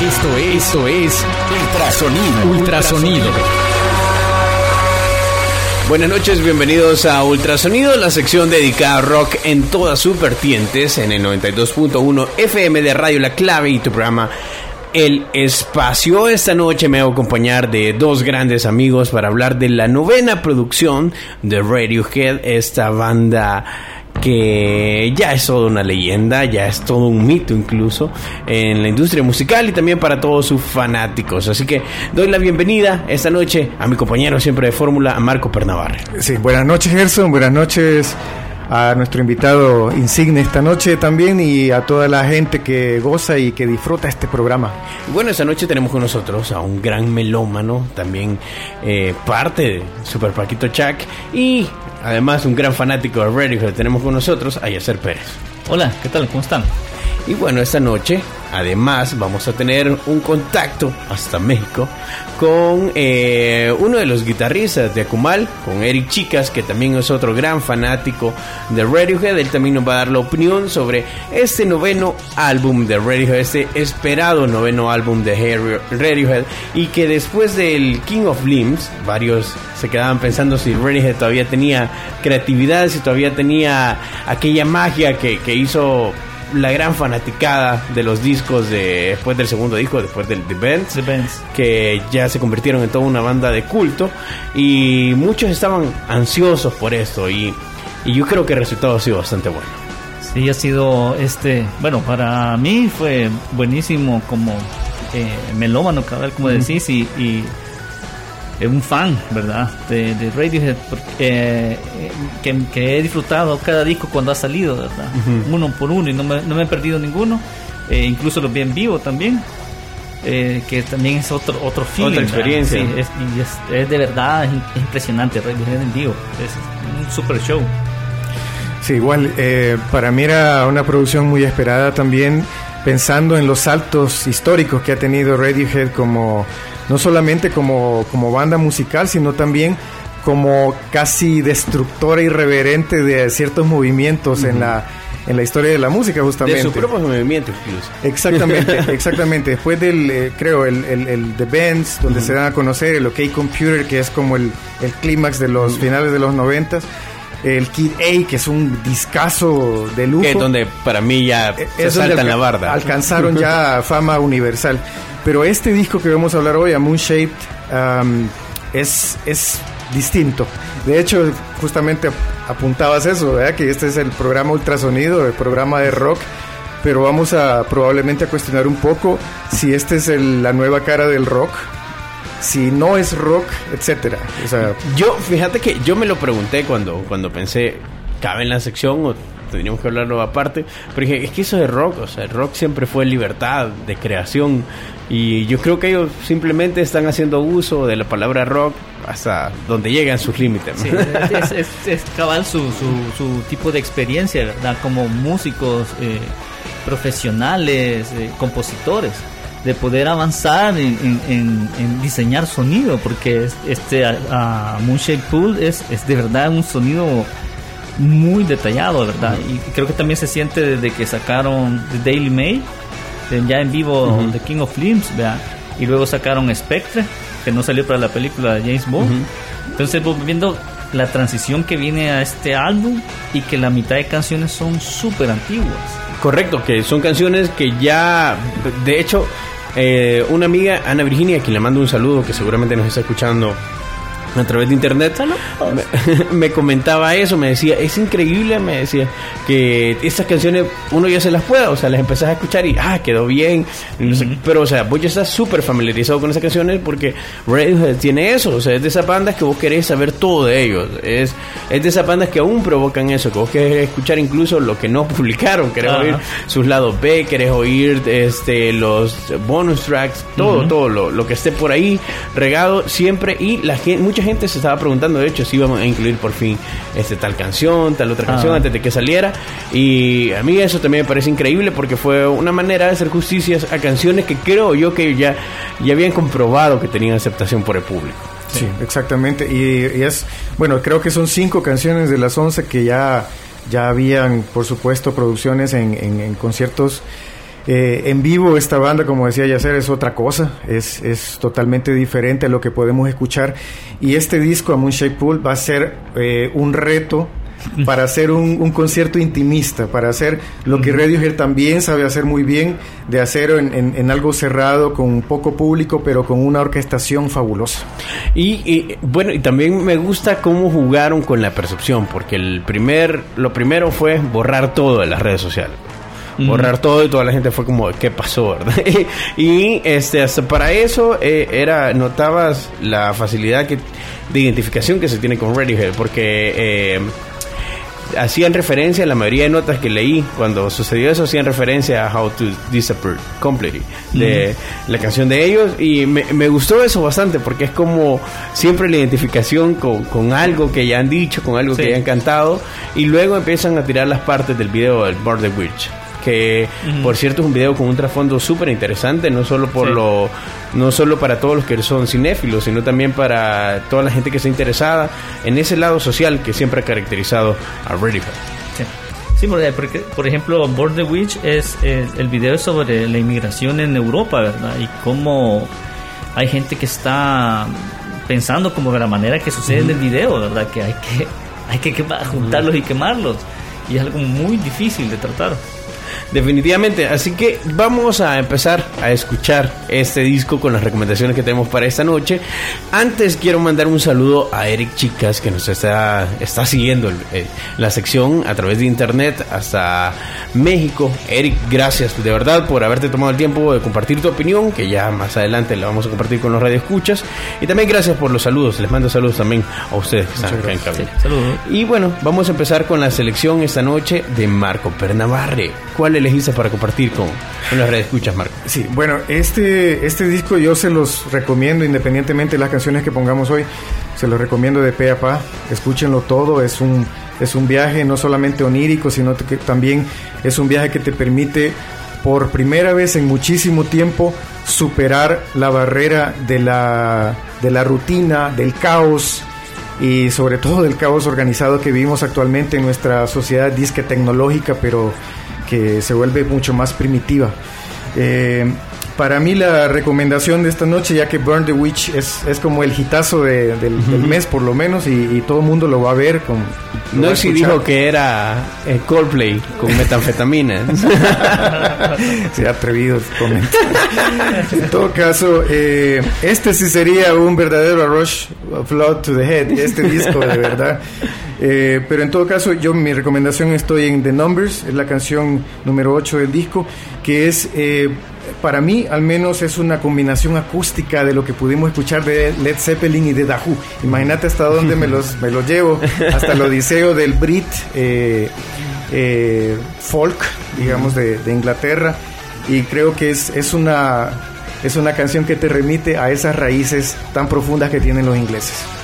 Esto es, esto es Ultrasonido. Ultrasonido. Buenas noches, bienvenidos a Ultrasonido, la sección dedicada a rock en todas sus vertientes, en el 92.1 FM de Radio La Clave y tu programa El Espacio. Esta noche me voy a acompañar de dos grandes amigos para hablar de la novena producción de Radiohead, esta banda que ya es toda una leyenda, ya es todo un mito incluso en la industria musical y también para todos sus fanáticos. Así que doy la bienvenida esta noche a mi compañero siempre de fórmula, a Marco Pernavarre. Sí, buenas noches Gerson, buenas noches a nuestro invitado insigne esta noche también y a toda la gente que goza y que disfruta este programa. Bueno, esta noche tenemos con nosotros a un gran melómano, también eh, parte de Super Paquito Chuck y además un gran fanático de Radiohead. Tenemos con nosotros a Yacer Pérez. Hola, ¿qué tal? ¿Cómo están? Y bueno, esta noche además vamos a tener un contacto hasta México con eh, uno de los guitarristas de Akumal, con Eric Chicas, que también es otro gran fanático de Radiohead. Él también nos va a dar la opinión sobre este noveno álbum de Radiohead, este esperado noveno álbum de Radiohead, y que después del King of Limbs, varios se quedaban pensando si Radiohead todavía tenía creatividad, si todavía tenía aquella magia que, que hizo la gran fanaticada de los discos de, después del segundo disco, después del The Bands, que ya se convirtieron en toda una banda de culto y muchos estaban ansiosos por esto y, y yo creo que el resultado ha sido bastante bueno. Sí, ha sido este, bueno, para mí fue buenísimo como eh, melómano, como decís, y, y un fan, ¿verdad? De, de Radiohead, porque, que, que, he disfrutado cada disco cuando ha salido, ¿verdad? Uno por uno y no me, no me he perdido ninguno. Eh, incluso los vi en vivo también. Eh, que también es otro otro feeling, otra experiencia sí, es, y es, es, de verdad es, impresionante Radiohead en vivo es un super show sí igual eh, para mí era una producción muy esperada también pensando en los saltos históricos que ha tenido Radiohead como no solamente como, como banda musical, sino también como casi destructora irreverente de ciertos movimientos en la en la historia de la música justamente. De su propio movimiento incluso. Exactamente, exactamente. Después del, eh, creo, el, el, el, The Bands, donde se dan a conocer el OK Computer, que es como el, el clímax de los finales de los noventas. El Kid A, que es un discazo de lujo. Que es donde para mí ya eh, se salta en la barda. Alcanzaron ya fama universal. Pero este disco que vamos a hablar hoy, a Moonshaped, um, es, es distinto. De hecho, justamente apuntabas eso, ¿verdad? que este es el programa ultrasonido, el programa de rock, pero vamos a probablemente a cuestionar un poco si esta es la nueva cara del rock, si no es rock, etcétera. Yo, fíjate que yo me lo pregunté cuando, cuando pensé, ¿cabe en la sección o tendríamos que hablarlo aparte? Pero dije, es que eso es rock, o sea, el rock siempre fue libertad de creación y yo creo que ellos simplemente están haciendo uso de la palabra rock hasta donde llegan sus límites. Sí, es, cabal su, su, tipo de experiencia, ¿verdad? Como músicos eh, profesionales, eh, compositores, de poder avanzar en, diseñar sonido, porque este a, Moonshade Pool es, es de verdad un sonido muy detallado, ¿verdad? Y creo que también se siente desde que sacaron The Daily Mail ya en vivo The King of Limbs, y luego sacaron Spectre, que no salió para la película de James Bond. Entonces, viendo la transición que viene a este álbum y que la mitad de canciones son súper antiguas. Correcto, que son canciones que ya, de hecho, eh, una amiga, Ana Virginia, a quien le mando un saludo, que seguramente nos está escuchando a través de internet. Me, me, comentaba eso, me decía, es increíble, me decía, que estas canciones uno ya se las pueda, o sea, las empezás a escuchar y, ah, quedó bien, pero, o sea, vos ya estás súper familiarizado con esas canciones porque Radiohead tiene eso, o sea, es de esas bandas que vos querés saber todo de ellos, es, es de esas bandas que aún provocan eso, que vos querés escuchar incluso lo que no publicaron, querés oír sus lados B, querés oír este, los bonus tracks, todo, todo lo, lo, que esté por ahí regado siempre y la gente, mucha gente se estaba preguntando, de hecho, si íbamos a incluir por fin este tal canción, tal otra canción antes de que saliera y a mí eso también me parece increíble porque fue una manera de hacer justicia a canciones que creo yo que ya, ya habían comprobado que tenían aceptación por el público. Sí, exactamente. Y, es, bueno, creo que son cinco canciones de las once que ya, ya habían, por supuesto, producciones en, en conciertos eh, en vivo esta banda, como decía Yacer, es otra cosa, es, es, totalmente diferente a lo que podemos escuchar. Y este disco, A Moonshaped Pool, va a ser eh, un reto para hacer un, concierto intimista, para hacer lo que Radiohead también sabe hacer muy bien, de hacer en, algo cerrado, con poco público, pero con una orquestación fabulosa. Y, y, bueno, y también me gusta cómo jugaron con la percepción, porque el primer, lo primero fue borrar todo de las redes sociales borrar todo y toda la gente fue como, ¿qué pasó? ¿verdad? y este, hasta para eso eh, era, notabas la facilidad que, de identificación que se tiene con Radiohead, porque eh, hacían referencia, la mayoría de notas que leí cuando sucedió eso, hacían referencia a How to Disappear Completely, de la canción de ellos, y me, me, gustó eso bastante, porque es como siempre la identificación con, con algo que ya han dicho, con algo que ya han cantado, y luego empiezan a tirar las partes del video del Border Witch que por cierto es un video con un trasfondo súper interesante, no solo por lo no solo para todos los que son cinéfilos, sino también para toda la gente que está interesada en ese lado social que siempre ha caracterizado a Radiohead. Sí. porque, por ejemplo, Board the Witch es, el video sobre la inmigración en Europa, ¿verdad? Y cómo hay gente que está pensando como de la manera que sucede en el video, ¿verdad? Que hay que, hay que juntarlos y quemarlos. Y es algo muy difícil de tratar. Definitivamente, así que vamos a empezar a escuchar este disco con las recomendaciones que tenemos para esta noche. Antes quiero mandar un saludo a Eric Chicas que nos está, está siguiendo la sección a través de internet hasta México. Eric, gracias de verdad por haberte tomado el tiempo de compartir tu opinión, que ya más adelante la vamos a compartir con los radioescuchas. Y también gracias por los saludos, les mando saludos también a ustedes que están acá en cabina. Y bueno, vamos a empezar con la selección esta noche de Marco Pernavarre. ¿Cuál elegiste para compartir con, las redes escuchas, Marco? Sí, bueno, este, este disco yo se los recomiendo independientemente de las canciones que pongamos hoy. Se los recomiendo de pe a pa. Escúchenlo todo. Es un, es un viaje no solamente onírico, sino que también es un viaje que te permite por primera vez en muchísimo tiempo superar la barrera de la, de la rutina, del caos, y sobre todo del caos organizado que vivimos actualmente en nuestra sociedad disque tecnológica, pero que se vuelve mucho más primitiva. Eh, para mí la recomendación de esta noche, ya que Burn the Witch es, es como el hitazo del, mes por lo menos y, todo el mundo lo va a ver. Con, no si dijo que era eh, Coldplay con metanfetamina. Se ha atrevido en todo caso, eh, este sí sería un verdadero rush flood to the head, este disco de verdad. Eh, pero en todo caso, yo mi recomendación estoy en The Numbers, es la canción número 8 del disco, que es para mí al menos es una combinación acústica de lo que pudimos escuchar de Led Zeppelin y de Dahu. Imagínate hasta dónde me los, me los llevo, hasta el odiseo del Brit eh, eh, folk, digamos, de, de, Inglaterra. Y creo que es, es, una, es una canción que te remite a esas raíces tan profundas que tienen los ingleses.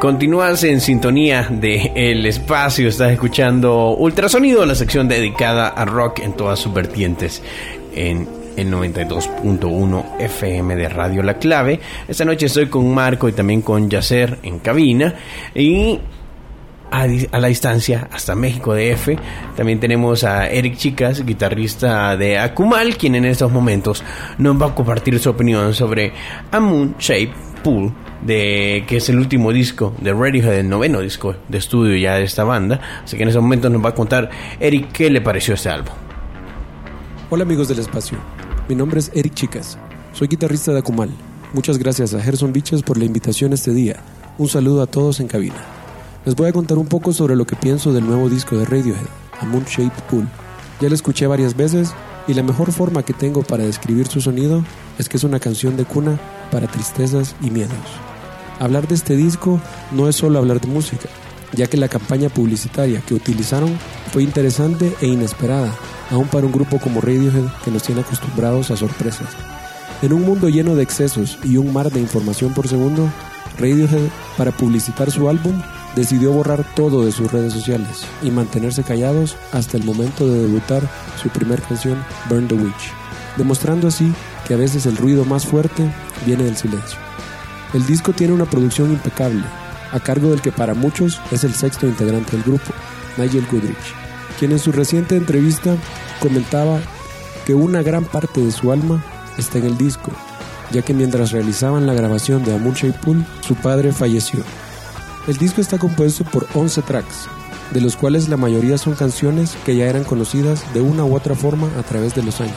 Continúas en sintonía de El Espacio, estás escuchando Ultrasonido, la sección dedicada a rock en todas sus vertientes en el 92.1 FM de Radio La Clave. Esta noche estoy con Marco y también con Yacer en cabina y a, la distancia hasta México DF. También tenemos a Eric Chicas, guitarrista de Akumal, quien en estos momentos nos va a compartir su opinión sobre A Moon Shape Pool de que es el último disco de Radiohead, el noveno disco de estudio ya de esta banda. Así que en ese momento nos va a contar Eric qué le pareció este álbum. Hola amigos del espacio, mi nombre es Eric Chicas, soy guitarrista de Akumal. Muchas gracias a Gerson Bichos por la invitación este día. Un saludo a todos en cabina. Les voy a contar un poco sobre lo que pienso del nuevo disco de Radiohead, A Moon Shaped Pool. Ya lo escuché varias veces y la mejor forma que tengo para describir su sonido es que es una canción de cuna para tristezas y miedos. Hablar de este disco no es solo hablar de música, ya que la campaña publicitaria que utilizaron fue interesante e inesperada, aún para un grupo como Radiohead que nos tiene acostumbrados a sorpresas. En un mundo lleno de excesos y un mar de información por segundo, Radiohead, para publicitar su álbum, decidió borrar todo de sus redes sociales y mantenerse callados hasta el momento de debutar su primer canción, Burn the Witch, demostrando así que a veces el ruido más fuerte viene del silencio. El disco tiene una producción impecable, a cargo del que para muchos es el sexto integrante del grupo, Nigel Goodrich, quien en su reciente entrevista comentaba que una gran parte de su alma está en el disco, ya que mientras realizaban la grabación de Amun Pool, su padre falleció. El disco está compuesto por 11 tracks, de los cuales la mayoría son canciones que ya eran conocidas de una u otra forma a través de los años,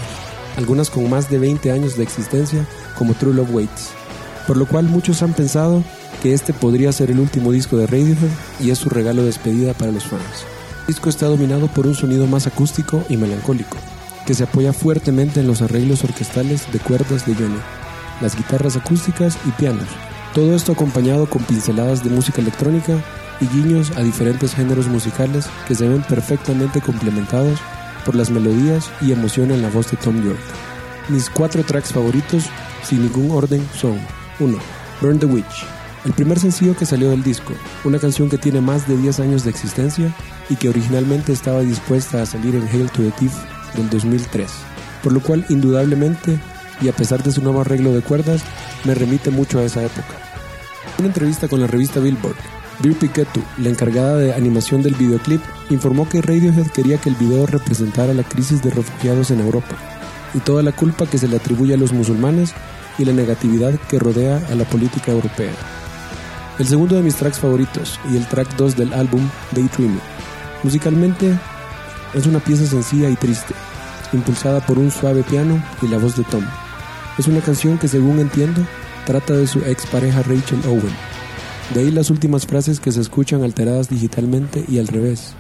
algunas con más de 20 años de existencia, como True Love Waits por lo cual muchos han pensado que este podría ser el último disco de Radiohead y es su regalo de despedida para los fans. El disco está dominado por un sonido más acústico y melancólico, que se apoya fuertemente en los arreglos orquestales de cuerdas de Johnny. las guitarras acústicas y pianos. Todo esto acompañado con pinceladas de música electrónica y guiños a diferentes géneros musicales que se ven perfectamente complementados por las melodías y emoción en la voz de Tom York. Mis cuatro tracks favoritos, sin ningún orden, son 1. Burn the Witch, el primer sencillo que salió del disco, una canción que tiene más de 10 años de existencia y que originalmente estaba dispuesta a salir en Hail to the Thief del 2003, por lo cual indudablemente, y a pesar de su nuevo arreglo de cuerdas, me remite mucho a esa época. Una entrevista con la revista Billboard, Bill Piquetu, la encargada de animación del videoclip, informó que Radiohead quería que el video representara la crisis de refugiados en Europa y toda la culpa que se le atribuye a los musulmanes y la negatividad que rodea a la política europea. El segundo de mis tracks favoritos y el track 2 del álbum Daydreaming. Musicalmente es una pieza sencilla y triste, impulsada por un suave piano y la voz de Tom. Es una canción que según entiendo trata de su ex pareja Rachel Owen. De ahí las últimas frases que se escuchan alteradas digitalmente y al revés,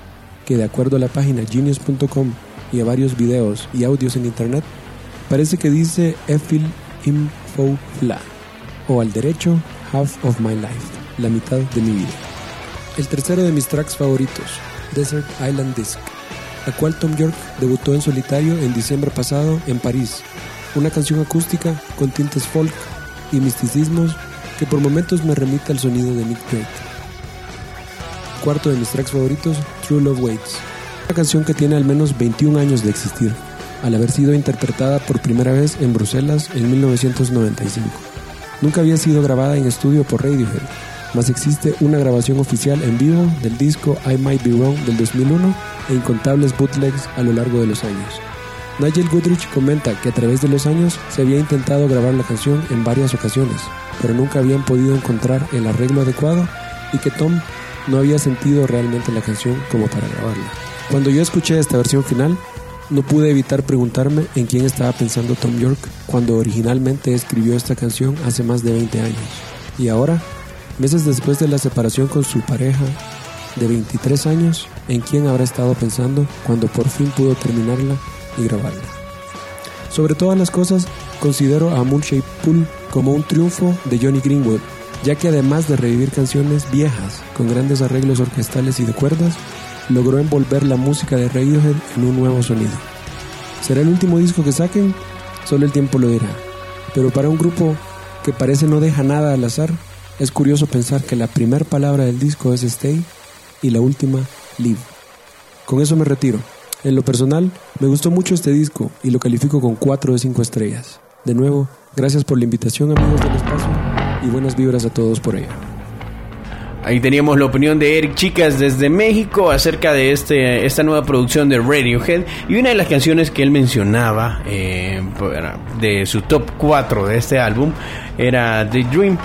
que de acuerdo a la página genius.com y a varios videos y audios en internet, parece que dice Efil Info Fla, o al derecho Half of My Life, la mitad de mi vida. El tercero de mis tracks favoritos, Desert Island Disc, la cual Tom York debutó en solitario en diciembre pasado en París, una canción acústica con tintes folk y misticismos que por momentos me remite al sonido de Nick Drake. Cuarto de mis tracks favoritos, True Love Waits, una canción que tiene al menos 21 años de existir, al haber sido interpretada por primera vez en Bruselas en 1995. Nunca había sido grabada en estudio por Radiohead, mas existe una grabación oficial en vivo del disco I Might Be Wrong del 2001 e incontables bootlegs a lo largo de los años. Nigel Goodrich comenta que a través de los años se había intentado grabar la canción en varias ocasiones, pero nunca habían podido encontrar el arreglo adecuado y que Tom no había sentido realmente la canción como para grabarla. Cuando yo escuché esta versión final, no pude evitar preguntarme en quién estaba pensando Tom York cuando originalmente escribió esta canción hace más de 20 años. Y ahora, meses después de la separación con su pareja de 23 años, en quién habrá estado pensando cuando por fin pudo terminarla y grabarla. Sobre todas las cosas, considero a Moonshape Pool como un triunfo de Johnny Greenwood, ya que además de revivir canciones viejas con grandes arreglos orquestales y de cuerdas, logró envolver la música de Radiohead en un nuevo sonido. ¿Será el último disco que saquen? Solo el tiempo lo dirá. Pero para un grupo que parece no deja nada al azar, es curioso pensar que la primera palabra del disco es Stay y la última Live. Con eso me retiro. En lo personal, me gustó mucho este disco y lo califico con 4 de 5 estrellas. De nuevo, gracias por la invitación amigos del espacio y buenas vibras a todos por ello. Ahí teníamos la opinión de Eric Chicas desde México acerca de este, esta nueva producción de Radiohead y una de las canciones que él mencionaba eh, de su top 4 de este álbum era The Dream.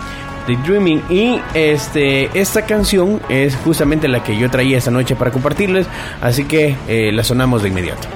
The Dreaming y este esta canción es justamente la que yo traía esta noche para compartirles así que eh, la sonamos de inmediato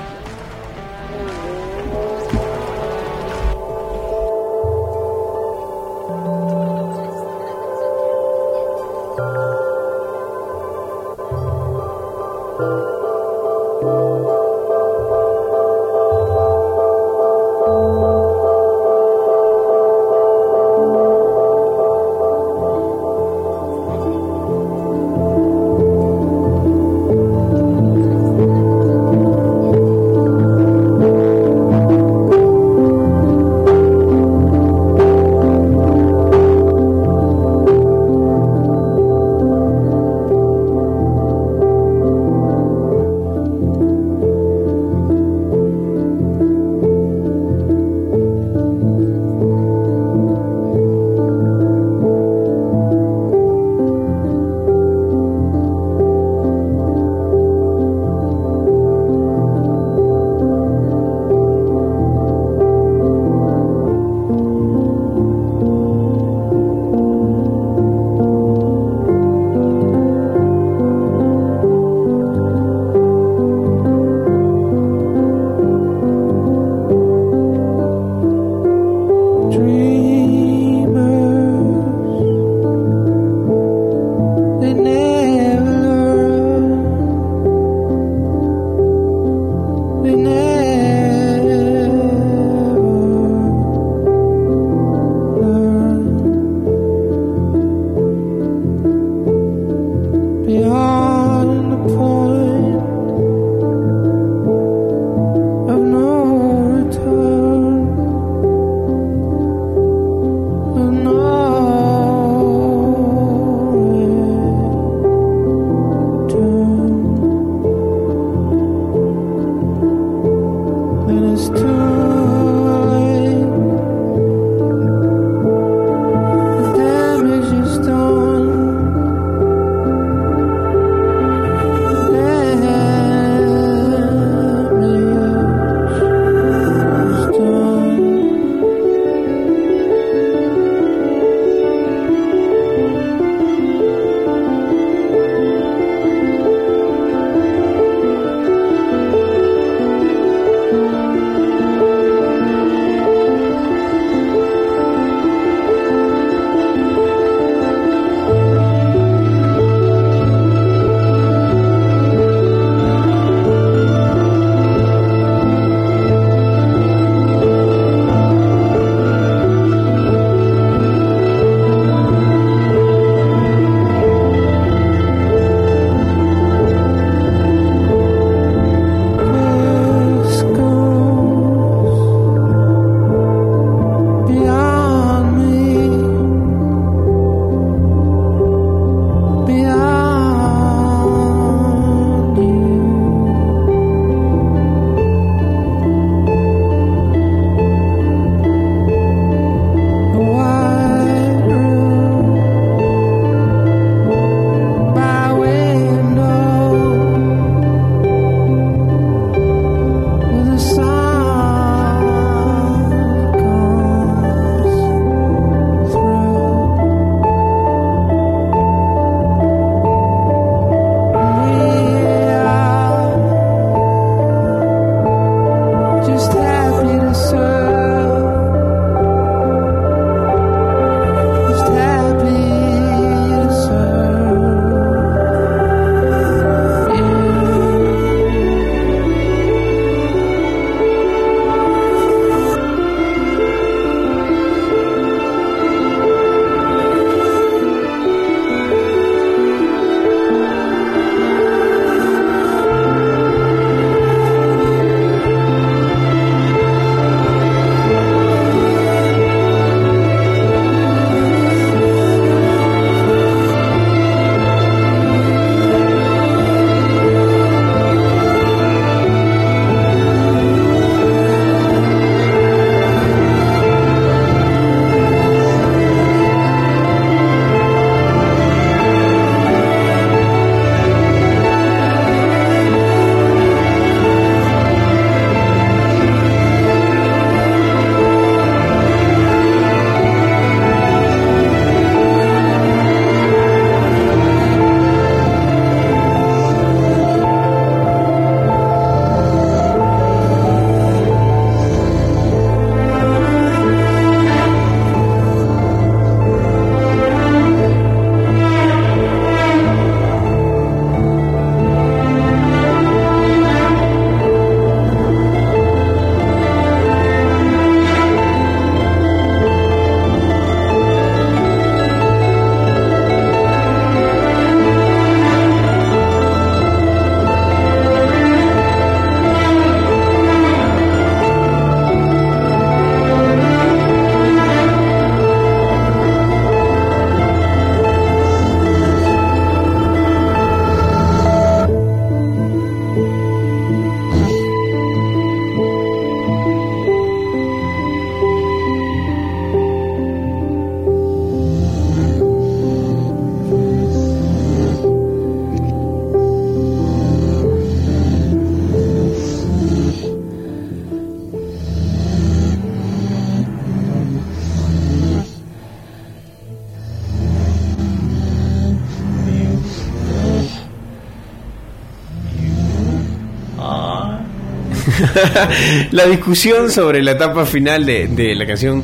la discusión sobre la etapa final de, la canción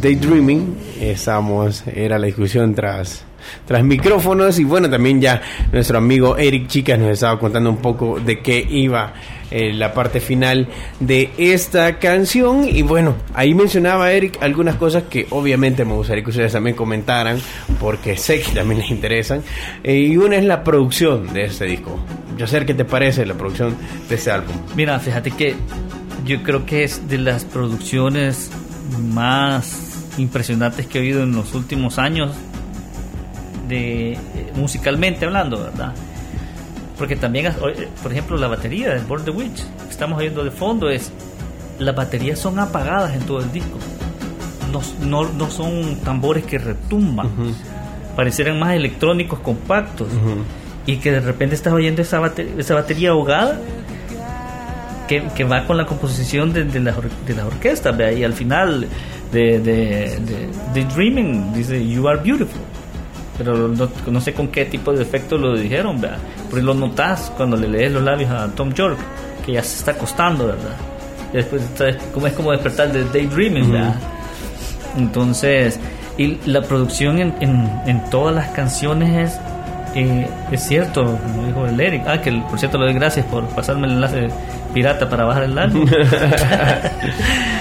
Daydreaming, estábamos, era la discusión tras tras micrófonos. Y bueno también ya nuestro amigo Eric Chicas nos estaba contando un poco de qué iba eh, la parte final de esta canción. Y bueno ahí mencionaba Eric algunas cosas que obviamente me gustaría que ustedes también comentaran porque sé que también les interesan. Eh, y una es la producción de este disco. Yo sé qué te parece la producción de este álbum mira fíjate que yo creo que es de las producciones más impresionantes que he oído en los últimos años de eh, musicalmente hablando, ¿verdad? Porque también, eh, por ejemplo, la batería de Born the Witch, que estamos oyendo de fondo, es las baterías son apagadas en todo el disco. No, no, no son tambores que retumban. Parecieran más electrónicos compactos. Y que de repente estás oyendo esa batería, esa batería ahogada que, que, va con la composición de, de, la, de las orquestas. Y al final de, de, de, Dreaming dice You are beautiful pero no, sé con qué tipo de efecto lo dijeron, ¿verdad? Porque lo notas cuando le lees los labios a Tom York, que ya se está acostando, ¿verdad? después como es como despertar de daydreaming, ¿verdad? Entonces, y la producción en, en, todas las canciones es, eh, es cierto, como dijo el Eric, ah, que por cierto le doy gracias por pasarme el enlace pirata para bajar el álbum.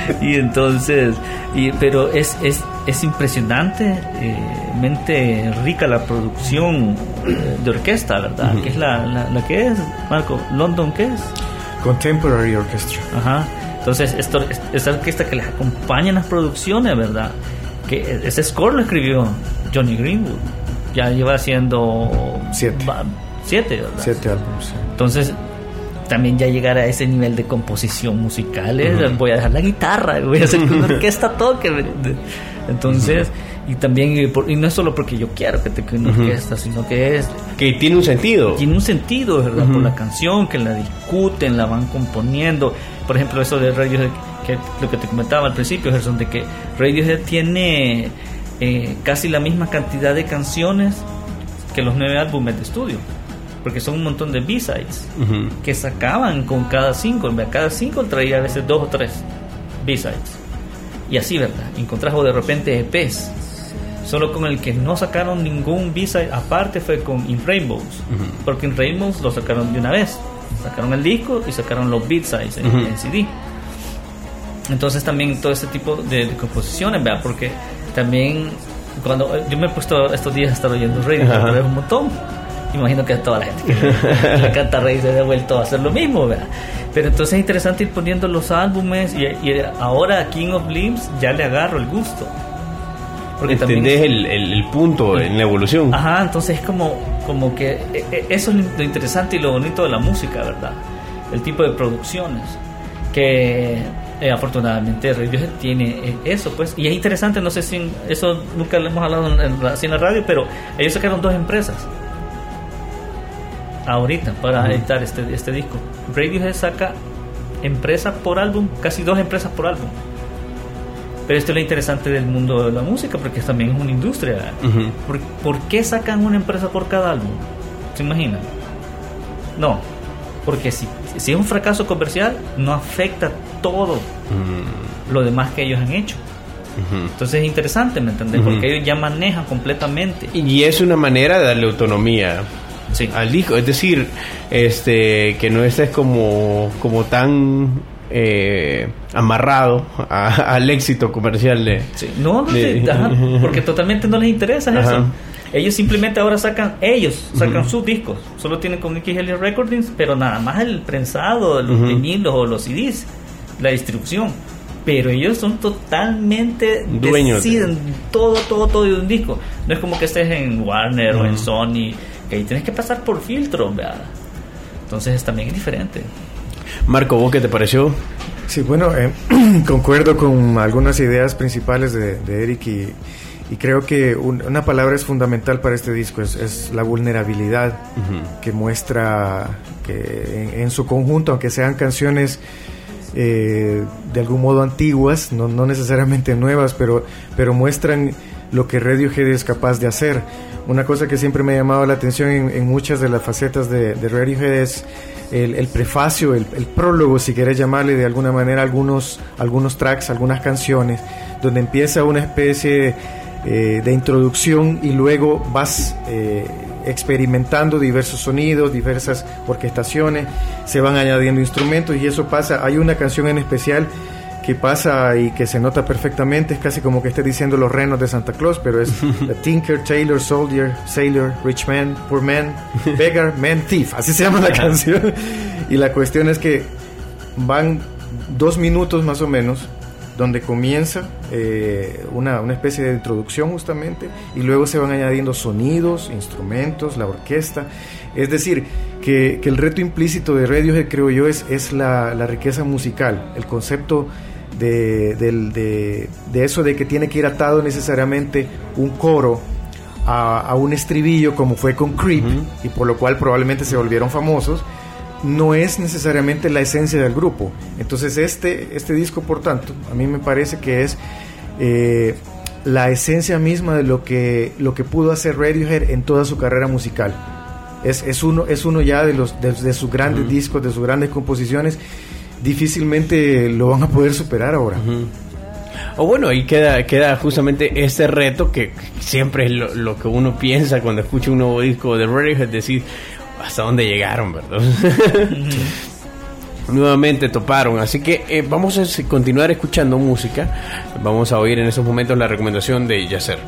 y entonces, y, pero es, es, es impresionante, eh, rica la producción eh, de orquesta, ¿verdad? Que es la, la, que es, Marco, London, ¿qué es? Contemporary Orchestra. Ajá. Entonces, esta orquesta que les acompaña en las producciones, ¿verdad? Que ese score lo escribió Johnny Greenwood. Ya lleva haciendo... Siete. Siete, ¿verdad? Siete álbumes. Entonces, también ya llegar a ese nivel de composición musical, ¿eh? voy a dejar la guitarra, voy a hacer que una orquesta toque. Entonces, y también, y no es solo porque yo quiero que te una orquesta, sino que es... Que tiene un sentido. Tiene un sentido, ¿verdad? Por la canción, que la discuten, la van componiendo. Por ejemplo, eso de Radiohead, que lo que te comentaba al principio, Gerson, de que Radiohead tiene eh, casi la misma cantidad de canciones que los nueve álbumes de estudio porque son un montón de B-sides que sacaban con cada single. Cada single traía a veces dos o tres B-sides. Y así, ¿verdad? Encontrás de repente EPs. Solo con el que no sacaron ningún B-side aparte fue con In Rainbows. Porque In Rainbows lo sacaron de una vez. Sacaron el disco y sacaron los B-sides en, CD. Entonces también todo ese tipo de, composiciones, ¿verdad? Porque también cuando yo me he puesto estos días a estar oyendo radio, un montón imagino que toda la gente que le canta Rey se ha vuelto a hacer lo mismo, ¿verdad? Pero entonces es interesante ir poniendo los álbumes y, ahora a King of Limbs ya le agarro el gusto. Porque Entendés el, el, punto en la evolución. Ajá, entonces es como, como que e, e, eso es lo interesante y lo bonito de la música, ¿verdad? El tipo de producciones que eh, afortunadamente Radiohead tiene eh, eso, pues. Y es interesante, no sé si eso nunca lo hemos hablado en, en la radio, pero ellos sacaron dos empresas ahorita para editar este, este disco. Radiohead saca empresa por álbum, casi dos empresas por álbum. Pero esto es lo interesante del mundo de la música, porque también es una industria. ¿Por, qué sacan una empresa por cada álbum? ¿Se imaginan? No, porque si, si es un fracaso comercial, no afecta todo lo demás que ellos han hecho. Entonces es interesante, ¿me entendés? Porque ellos ya manejan completamente. Y es una manera de darle autonomía al disco. Es decir, este que no estés como, como tan eh, amarrado al éxito comercial de... No, porque totalmente no les interesa eso. Ellos simplemente ahora sacan, ellos sacan sus discos. Solo tienen con Haley Recordings, pero nada más el prensado, los vinilos o los CDs, la distribución. Pero ellos son totalmente dueños. Deciden todo, todo, todo de un disco. No es como que estés en Warner o en Sony que ahí tienes que pasar por filtro, ¿verdad? Entonces también es diferente. Marco, ¿vos qué te pareció? Sí, bueno, eh, concuerdo con algunas ideas principales de, Eric y, creo que una palabra es fundamental para este disco, es, la vulnerabilidad que muestra que en, su conjunto, aunque sean canciones eh, de algún modo antiguas, no, no necesariamente nuevas, pero, pero muestran lo que Radiohead es capaz de hacer. Una cosa que siempre me ha llamado la atención en, muchas de las facetas de, Radiohead es el, prefacio, el, prólogo, si quieres llamarle de alguna manera, algunos, algunos tracks, algunas canciones, donde empieza una especie eh, de introducción y luego vas eh, experimentando diversos sonidos, diversas orquestaciones, se van añadiendo instrumentos y eso pasa. Hay una canción en especial que pasa y que se nota perfectamente, es casi como que esté diciendo los renos de Santa Claus, pero es The Tinker, Tailor, Soldier, Sailor, Rich Man, Poor Man, Beggar, Man, Thief, así se llama la canción. Y la cuestión es que van dos minutos más o menos donde comienza eh, una, una, especie de introducción justamente y luego se van añadiendo sonidos, instrumentos, la orquesta. Es decir, que, que el reto implícito de Radiohead creo yo es, es la, la riqueza musical, el concepto de, de, de, eso de que tiene que ir atado necesariamente un coro a, a un estribillo como fue con Creep uh -huh. y por lo cual probablemente se volvieron famosos no es necesariamente la esencia del grupo. Entonces este, este disco, por tanto, a mí me parece que es eh, la esencia misma de lo que, lo que pudo hacer Radiohead en toda su carrera musical. Es, es, uno, es uno ya de, los, de, de sus grandes uh -huh. discos, de sus grandes composiciones. Difícilmente lo van a poder superar ahora. Uh -huh. O bueno, ahí queda, queda justamente ese reto que siempre es lo, lo, que uno piensa cuando escucha un nuevo disco de Radiohead, decir, hasta dónde llegaron, ¿verdad? Nuevamente toparon, así que eh, vamos a continuar escuchando música. Vamos a oír en esos momentos la recomendación de Yacer.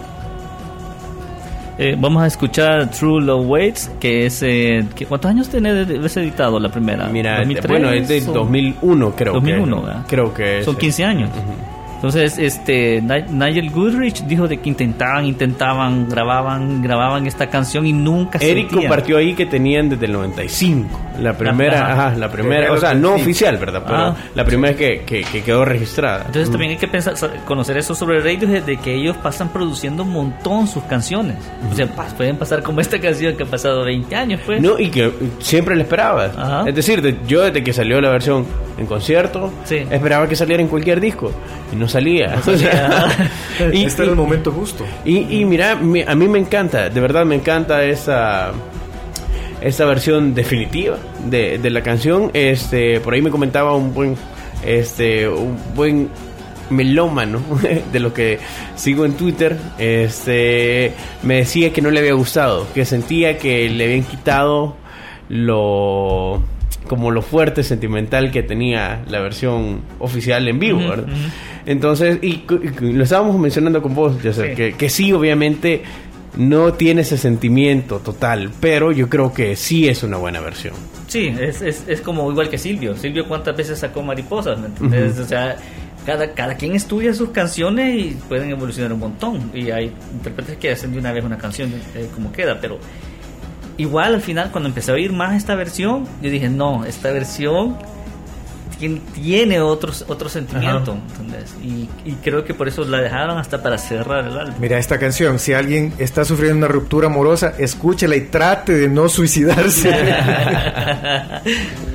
Eh, vamos a escuchar True Love Waits, que es. Eh, ¿Cuántos años tiene de editado la primera? Mira, 2003, bueno, es de 2001, creo 2001, que. ¿verdad? Creo que Son 15 años. Uh -huh. Entonces, este Nigel Goodrich dijo de que intentaban, intentaban, grababan, grababan esta canción y nunca se Eric compartió ahí que tenían desde el 95. La primera, la, ajá, la primera, o sea, no sí. oficial, ¿verdad? Pero ah, la primera sí. que, que, que, quedó registrada. Entonces mm. también hay que pensar, conocer eso sobre Radiohead, de que ellos pasan produciendo un montón sus canciones. Mm. O sea, pueden pasar como esta canción que ha pasado 20 años, pues. No, y que siempre la esperaba. Ajá. Es decir, yo desde que salió la versión en concierto, sí. esperaba que saliera en cualquier disco. Y no salía. No salía. y, este y, era el momento justo. Y, y mira, mi, a mí me encanta, de verdad me encanta esa esa versión definitiva de, de, la canción. Este, por ahí me comentaba un buen, este, un buen melómano de lo que sigo en Twitter. Este, me decía que no le había gustado, que sentía que le habían quitado lo como lo fuerte sentimental que tenía la versión oficial en vivo, ¿verdad? Uh -huh. Entonces, y, y, lo estábamos mencionando con vos, ya sé, sí. Que, que sí, obviamente no tiene ese sentimiento total, pero yo creo que sí es una buena versión. Sí, es, es, es como igual que Silvio. Silvio cuántas veces sacó mariposas, ¿me entiendes? Uh -huh. O sea, cada, cada quien estudia sus canciones y pueden evolucionar un montón. Y hay intérpretes que hacen de una vez una canción eh, como queda, pero igual al final cuando empecé a oír más esta versión, yo dije, no, esta versión tiene otros, otro sentimiento. Y, y, creo que por eso la dejaron hasta para cerrar el álbum. Mira, esta canción, si alguien está sufriendo una ruptura amorosa, escúchela y trate de no suicidarse.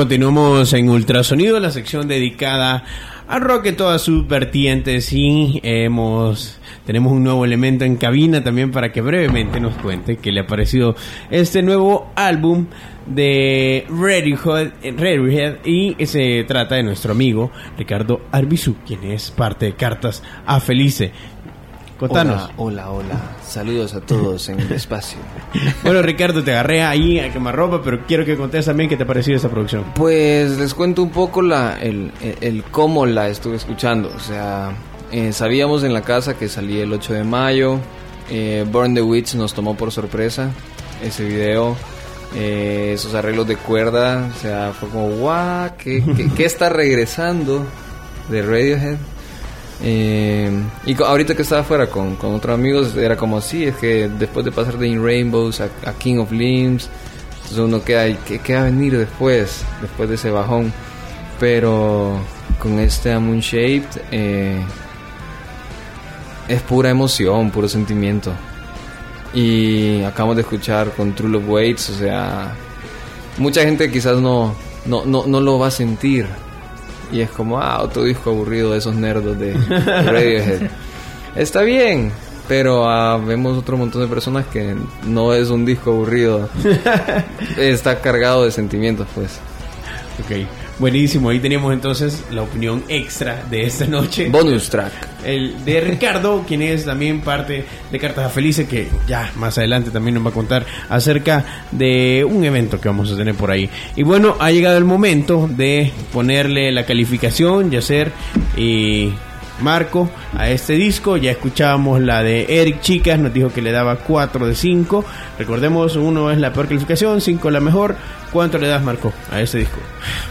continuamos en Ultrasonido, la sección dedicada al rock en todas sus vertientes y hemos tenemos un nuevo elemento en cabina también para que brevemente nos cuente qué le ha parecido este nuevo álbum de Radiohead, Radiohead y se trata de nuestro amigo Ricardo Arbizu, quien es parte de Cartas a Felice. Contanos. Hola, hola, hola. Saludos a todos en el espacio. Bueno, Ricardo, te agarré ahí a quemarropa, pero quiero que contes también qué te ha parecido esta producción. Pues les cuento un poco la, el, el, cómo la estuve escuchando. O sea, eh, sabíamos en la casa que salía el 8 de mayo. Eh, Burn the Witch nos tomó por sorpresa ese video. Eh, esos arreglos de cuerda. O sea, fue como, guau, ¿qué, qué, qué está regresando de Radiohead? Eh, y ahorita que estaba afuera con, con otros amigos, era como así: es que después de pasar de In Rainbows a, King of Limbs, entonces uno queda, ¿y qué, qué va a venir después? Después de ese bajón. Pero con este Moon Shaped, eh, es pura emoción, puro sentimiento. Y acabamos de escuchar con True Love Waits, o sea, mucha gente quizás no, no, no, no lo va a sentir. Y es como, ah, otro disco aburrido de esos nerdos de Radiohead. Está bien, pero ah, vemos otro montón de personas que no es un disco aburrido. Está cargado de sentimientos, pues. Ok, buenísimo. Ahí teníamos entonces la opinión extra de esta noche. Bonus track. El de Ricardo, quien es también parte de Cartas a Felice, que ya más adelante también nos va a contar acerca de un evento que vamos a tener por ahí. Y bueno, ha llegado el momento de ponerle la calificación, Yacer y Marco, a este disco. Ya escuchábamos la de Eric Chicas, nos dijo que le daba 4 de 5. Recordemos, uno es la peor calificación, 5 la mejor. ¿Cuánto le das, Marco, a este disco?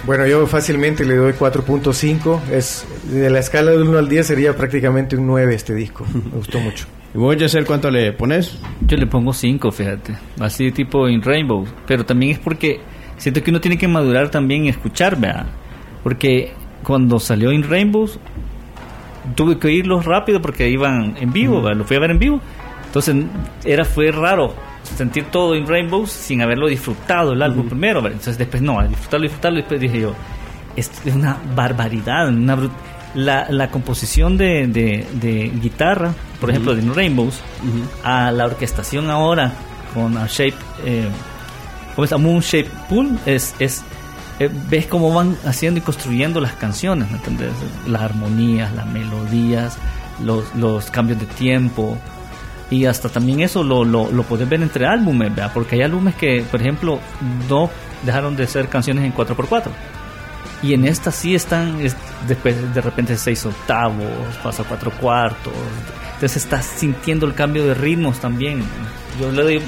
Bueno, yo fácilmente le doy 4.5. Es de la escala de 1 al 10 sería prácticamente un 9 este disco. Me gustó mucho. ¿Y vos, Yacer, cuánto le pones? Yo le pongo 5, fíjate. Así tipo in Rainbow. Pero también es porque siento que uno tiene que madurar también y escuchar, ¿verdad? Porque cuando salió in Rainbows, tuve que oírlos rápido porque iban en vivo, ¿verdad? lo fui a ver en vivo. Entonces era fue raro sentir todo in Rainbows sin haberlo disfrutado el álbum primero. Entonces después no, al disfrutarlo, disfrutarlo, después dije yo, esto es una barbaridad, una la, la composición de, de- de guitarra, por ejemplo, de In Rainbows, a la orquestación ahora con a Shape, eh, ¿cómo es? A Moon Shape Pool, es, es eh, ves cómo van haciendo y construyendo las canciones, ¿me entiendes? Las armonías, las melodías, los, los cambios de tiempo. Y hasta también eso lo, lo, lo puedes ver entre álbumes, ¿verdad? Porque hay álbumes que, por ejemplo, no dejaron de ser canciones en 4x4. Y en esta sí están, es- después de repente seis octavos, pasa cuatro cuartos. Entonces estás sintiendo el cambio de ritmos también. Yo le doy,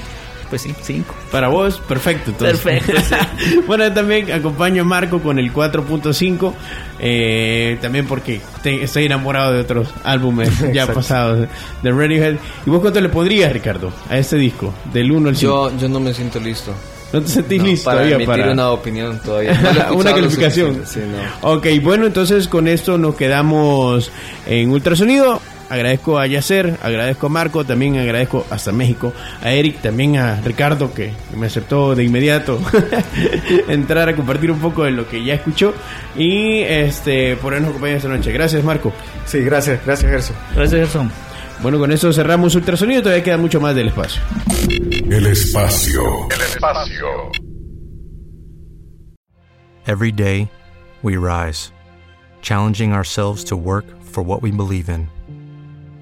pues sí, cinco. Para vos, perfecto. entonces. Perfecto, bueno, yo también acompaño a Marco con el 4.5. eh, también porque te- estoy enamorado de otros álbumes ya pasados de Radiohead. ¿Y vos cuánto le pondrías, Ricardo, a este disco? Del 1 al 5. Yo, yo no me siento listo. ¿No te sentís No, listo para todavía emitir para una opinión todavía. No una calificación? sí, no. Ok, bueno, entonces con esto nos quedamos en Ultrasonido. Agradezco a Yacer, agradezco a Marco, también agradezco hasta México, a Eric, también a Ricardo que me aceptó de inmediato entrar a compartir un poco de lo que ya escuchó y este por habernos acompañado esta noche. Gracias Marco. Sí, gracias, gracias Gerson. Gracias, Gerson. Bueno, con esto cerramos Ultrasonido, todavía queda mucho más del espacio. El espacio. Every day, we rise, challenging ourselves to work for what we believe in.